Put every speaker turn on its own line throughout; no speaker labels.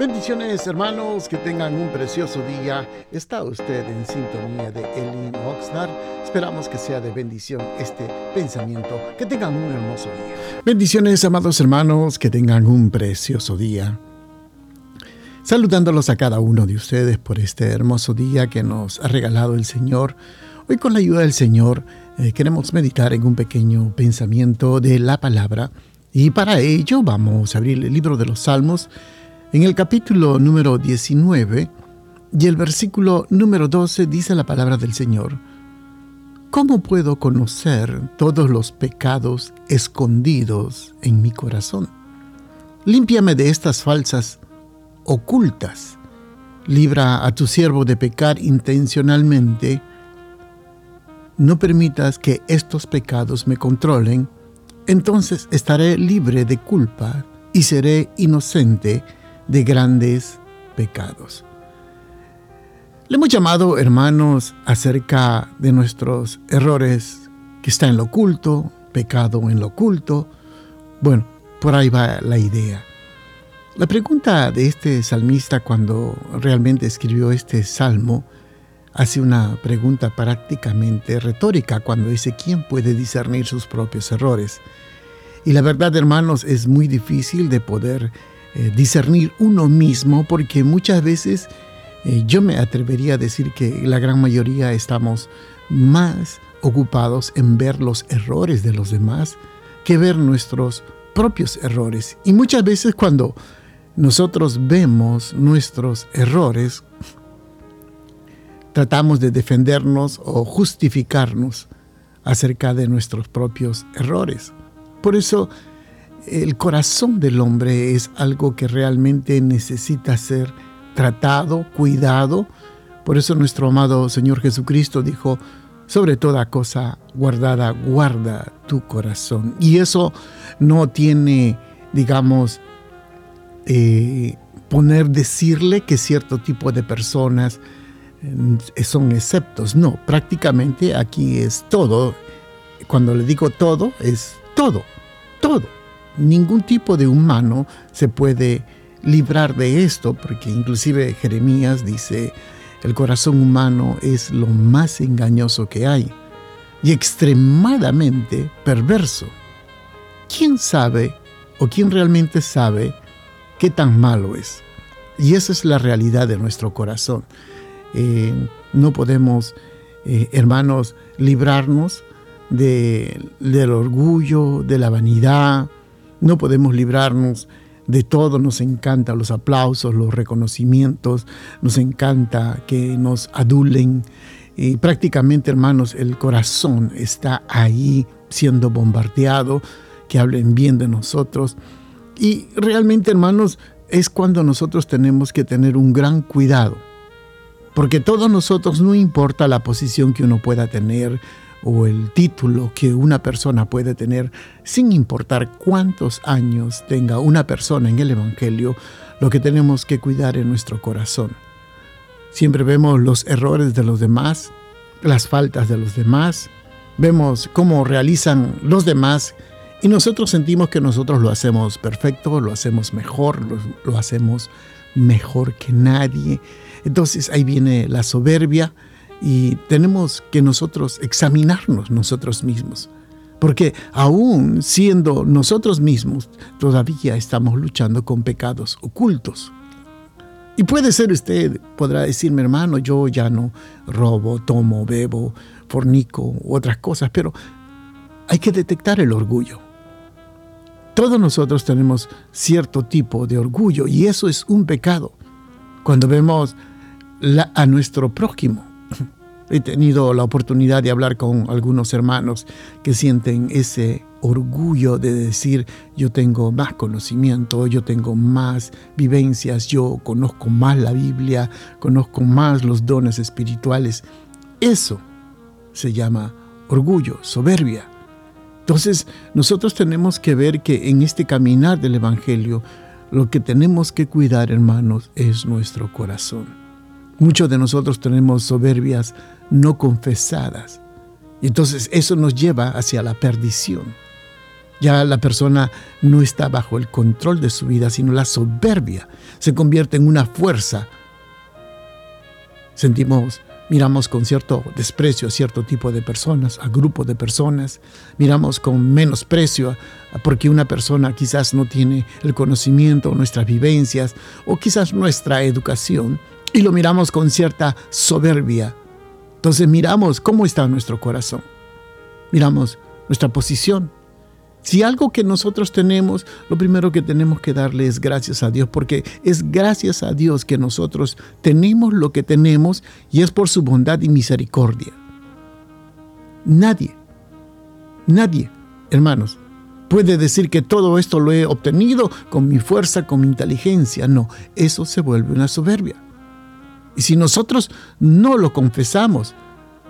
Bendiciones hermanos, que tengan un precioso día. Está usted en sintonía de Elin Oxnard. Esperamos que sea de bendición este pensamiento. Que tengan un hermoso día. Bendiciones amados hermanos, que tengan un precioso día. Saludándolos a cada uno de ustedes por este hermoso día que nos ha regalado el Señor. Hoy con la ayuda del Señor eh, queremos meditar en un pequeño pensamiento de la palabra y para ello vamos a abrir el libro de los Salmos en el capítulo número 19 y el versículo número 12 dice la palabra del Señor, ¿Cómo puedo conocer todos los pecados escondidos en mi corazón? Límpiame de estas falsas ocultas. Libra a tu siervo de pecar intencionalmente. No permitas que estos pecados me controlen, entonces estaré libre de culpa y seré inocente de grandes pecados. Le hemos llamado, hermanos, acerca de nuestros errores que está en lo oculto, pecado en lo oculto. Bueno, por ahí va la idea. La pregunta de este salmista cuando realmente escribió este salmo hace una pregunta prácticamente retórica cuando dice quién puede discernir sus propios errores. Y la verdad, hermanos, es muy difícil de poder eh, discernir uno mismo, porque muchas veces eh, yo me atrevería a decir que la gran mayoría estamos más ocupados en ver los errores de los demás que ver nuestros propios errores. Y muchas veces cuando nosotros vemos nuestros errores, tratamos de defendernos o justificarnos acerca de nuestros propios errores. Por eso el corazón del hombre es algo que realmente necesita ser tratado, cuidado. Por eso nuestro amado Señor Jesucristo dijo, sobre toda cosa guardada, guarda tu corazón. Y eso no tiene, digamos, eh, poner, decirle que cierto tipo de personas eh, son exceptos. No, prácticamente aquí es todo. Cuando le digo todo, es todo, todo ningún tipo de humano se puede librar de esto, porque inclusive Jeremías dice, el corazón humano es lo más engañoso que hay y extremadamente perverso. ¿Quién sabe o quién realmente sabe qué tan malo es? Y esa es la realidad de nuestro corazón. Eh, no podemos, eh, hermanos, librarnos del orgullo, de la vanidad, no podemos librarnos de todo, nos encanta los aplausos, los reconocimientos, nos encanta que nos adulen. Y prácticamente, hermanos, el corazón está ahí siendo bombardeado, que hablen bien de nosotros. Y realmente, hermanos, es cuando nosotros tenemos que tener un gran cuidado. Porque todos nosotros, no importa la posición que uno pueda tener, o el título que una persona puede tener, sin importar cuántos años tenga una persona en el Evangelio, lo que tenemos que cuidar en nuestro corazón. Siempre vemos los errores de los demás, las faltas de los demás, vemos cómo realizan los demás y nosotros sentimos que nosotros lo hacemos perfecto, lo hacemos mejor, lo, lo hacemos mejor que nadie. Entonces ahí viene la soberbia, y tenemos que nosotros examinarnos nosotros mismos. Porque aún siendo nosotros mismos, todavía estamos luchando con pecados ocultos. Y puede ser usted, podrá decirme, hermano, yo ya no robo, tomo, bebo, fornico otras cosas, pero hay que detectar el orgullo. Todos nosotros tenemos cierto tipo de orgullo y eso es un pecado. Cuando vemos a nuestro prójimo, He tenido la oportunidad de hablar con algunos hermanos que sienten ese orgullo de decir yo tengo más conocimiento, yo tengo más vivencias, yo conozco más la Biblia, conozco más los dones espirituales. Eso se llama orgullo, soberbia. Entonces nosotros tenemos que ver que en este caminar del Evangelio lo que tenemos que cuidar, hermanos, es nuestro corazón. Muchos de nosotros tenemos soberbias no confesadas. Y entonces eso nos lleva hacia la perdición. Ya la persona no está bajo el control de su vida, sino la soberbia se convierte en una fuerza. Sentimos, miramos con cierto desprecio a cierto tipo de personas, a grupos de personas, miramos con menosprecio porque una persona quizás no tiene el conocimiento, nuestras vivencias o quizás nuestra educación y lo miramos con cierta soberbia. Entonces miramos cómo está nuestro corazón, miramos nuestra posición, si algo que nosotros tenemos, lo primero que tenemos que darle es gracias a Dios, porque es gracias a Dios que nosotros tenemos lo que tenemos y es por su bondad y misericordia. Nadie, nadie, hermanos, puede decir que todo esto lo he obtenido con mi fuerza, con mi inteligencia. No, eso se vuelve una soberbia. Y si nosotros no lo confesamos,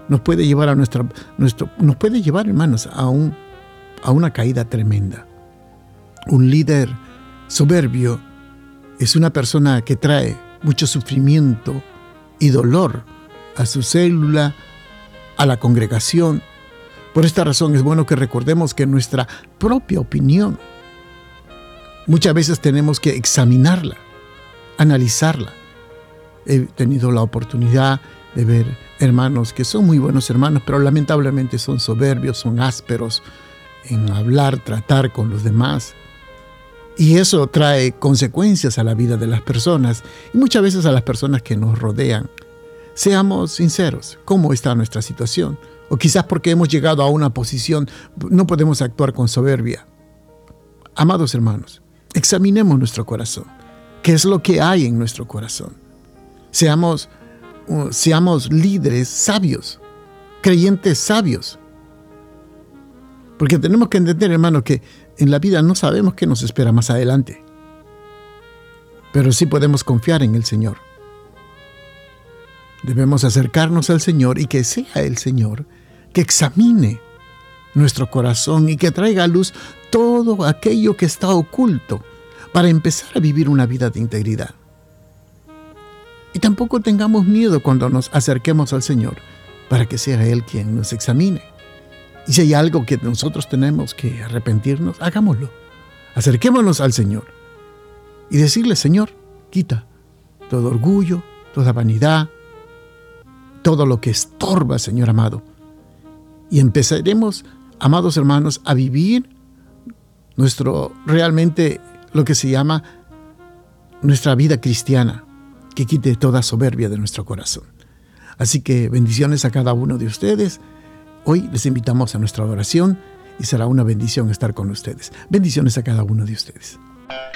nos puede llevar a nuestra, nuestro, nos puede llevar, hermanos, a un a una caída tremenda. Un líder soberbio es una persona que trae mucho sufrimiento y dolor a su célula, a la congregación. Por esta razón es bueno que recordemos que nuestra propia opinión muchas veces tenemos que examinarla, analizarla. He tenido la oportunidad de ver hermanos que son muy buenos hermanos, pero lamentablemente son soberbios, son ásperos, en hablar, tratar con los demás. Y eso trae consecuencias a la vida de las personas y muchas veces a las personas que nos rodean. Seamos sinceros, ¿cómo está nuestra situación? O quizás porque hemos llegado a una posición no podemos actuar con soberbia. Amados hermanos, examinemos nuestro corazón. ¿Qué es lo que hay en nuestro corazón? Seamos, uh, seamos líderes sabios, creyentes sabios, porque tenemos que entender, hermano, que en la vida no sabemos qué nos espera más adelante. Pero sí podemos confiar en el Señor. Debemos acercarnos al Señor y que sea el Señor que examine nuestro corazón y que traiga a luz todo aquello que está oculto para empezar a vivir una vida de integridad. Y tampoco tengamos miedo cuando nos acerquemos al Señor para que sea Él quien nos examine. Y si hay algo que nosotros tenemos que arrepentirnos, hagámoslo. Acerquémonos al Señor y decirle, Señor, quita todo orgullo, toda vanidad, todo lo que estorba, Señor amado. Y empezaremos, amados hermanos, a vivir nuestro realmente lo que se llama nuestra vida cristiana, que quite toda soberbia de nuestro corazón. Así que bendiciones a cada uno de ustedes. Hoy les invitamos a nuestra adoración y será una bendición estar con ustedes. Bendiciones a cada uno de ustedes.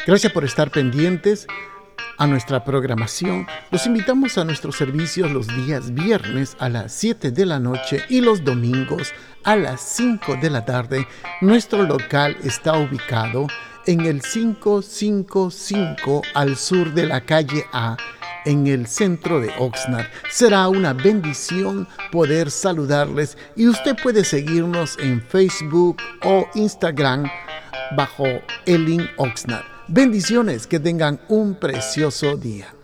Gracias por estar pendientes a nuestra programación. Los invitamos a nuestros servicios los días viernes a las 7 de la noche y los domingos a las 5 de la tarde. Nuestro local está ubicado en el 555 al sur de la calle A en el centro de Oxnard. Será una bendición poder saludarles y usted puede seguirnos en Facebook o Instagram bajo Elin Oxnard. Bendiciones, que tengan un precioso día.